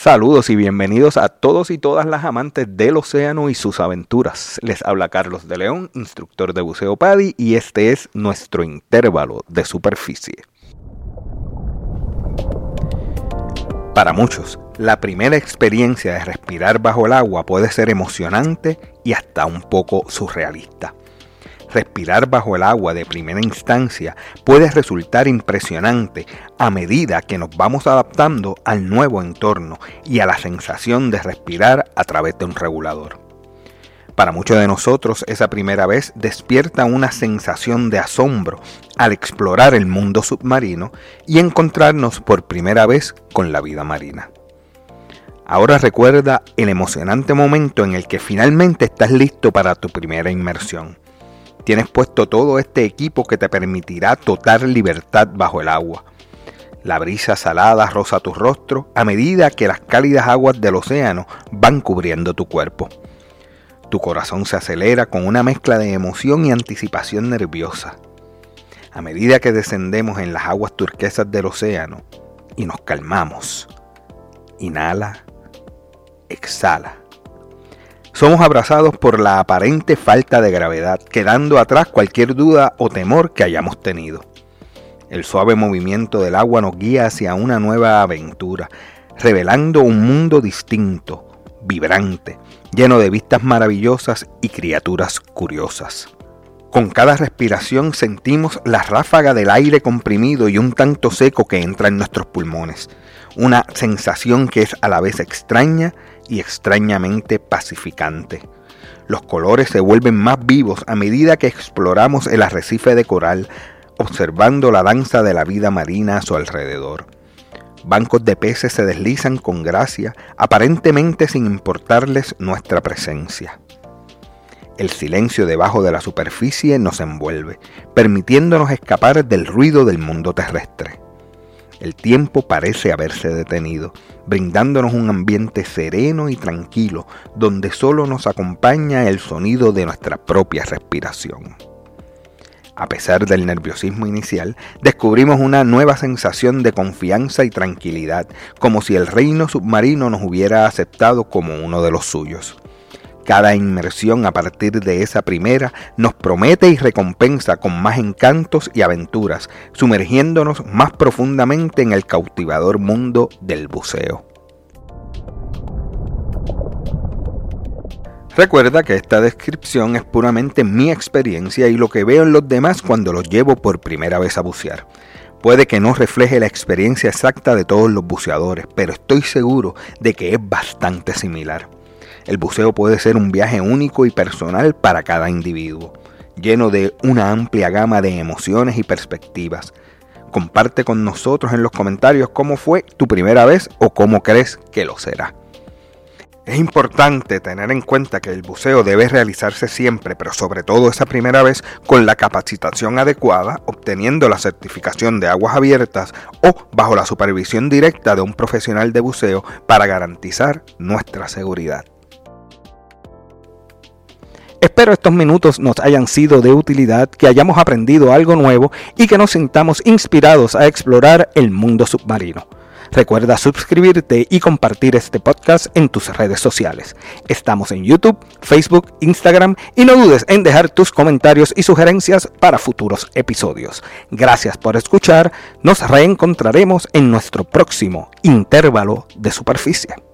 Saludos y bienvenidos a todos y todas las amantes del océano y sus aventuras. Les habla Carlos de León, instructor de buceo PADI, y este es nuestro intervalo de superficie. Para muchos, la primera experiencia de respirar bajo el agua puede ser emocionante y hasta un poco surrealista. Respirar bajo el agua de primera instancia puede resultar impresionante a medida que nos vamos adaptando al nuevo entorno y a la sensación de respirar a través de un regulador. Para muchos de nosotros esa primera vez despierta una sensación de asombro al explorar el mundo submarino y encontrarnos por primera vez con la vida marina. Ahora recuerda el emocionante momento en el que finalmente estás listo para tu primera inmersión Tienes puesto todo este equipo que te permitirá total libertad bajo el agua. La brisa salada roza tu rostro a medida que las cálidas aguas del océano van cubriendo tu cuerpo. Tu corazón se acelera con una mezcla de emoción y anticipación nerviosa. A medida que descendemos en las aguas turquesas del océano y nos calmamos, inhala, exhala somos abrazados por la aparente falta de gravedad, quedando atrás cualquier duda o temor que hayamos tenido. El suave movimiento del agua nos guía hacia una nueva aventura, revelando un mundo distinto, vibrante, lleno de vistas maravillosas y criaturas curiosas. Con cada respiración sentimos la ráfaga del aire comprimido y un tanto seco que entra en nuestros pulmones, una sensación que es a la vez extraña y extrañamente pacificante. Los colores se vuelven más vivos a medida que exploramos el arrecife de coral, observando la danza de la vida marina a su alrededor. Bancos de peces se deslizan con gracia, aparentemente sin importarles nuestra presencia. El silencio debajo de la superficie nos envuelve, permitiéndonos escapar del ruido del mundo terrestre. El tiempo parece haberse detenido, brindándonos un ambiente sereno y tranquilo, donde solo nos acompaña el sonido de nuestra propia respiración. A pesar del nerviosismo inicial, descubrimos una nueva sensación de confianza y tranquilidad, como si el reino submarino nos hubiera aceptado como uno de los suyos. Cada inmersión a partir de esa primera nos promete y recompensa con más encantos y aventuras, sumergiéndonos más profundamente en el cautivador mundo del buceo. Recuerda que esta descripción es puramente mi experiencia y lo que veo en los demás cuando los llevo por primera vez a bucear. Puede que no refleje la experiencia exacta de todos los buceadores, pero estoy seguro de que es bastante similar. El buceo puede ser un viaje único y personal para cada individuo, lleno de una amplia gama de emociones y perspectivas. Comparte con nosotros en los comentarios cómo fue tu primera vez o cómo crees que lo será. Es importante tener en cuenta que el buceo debe realizarse siempre, pero sobre todo esa primera vez, con la capacitación adecuada, obteniendo la certificación de aguas abiertas o bajo la supervisión directa de un profesional de buceo para garantizar nuestra seguridad. Espero estos minutos nos hayan sido de utilidad, que hayamos aprendido algo nuevo y que nos sintamos inspirados a explorar el mundo submarino. Recuerda suscribirte y compartir este podcast en tus redes sociales. Estamos en YouTube, Facebook, Instagram y no dudes en dejar tus comentarios y sugerencias para futuros episodios. Gracias por escuchar, nos reencontraremos en nuestro próximo intervalo de superficie.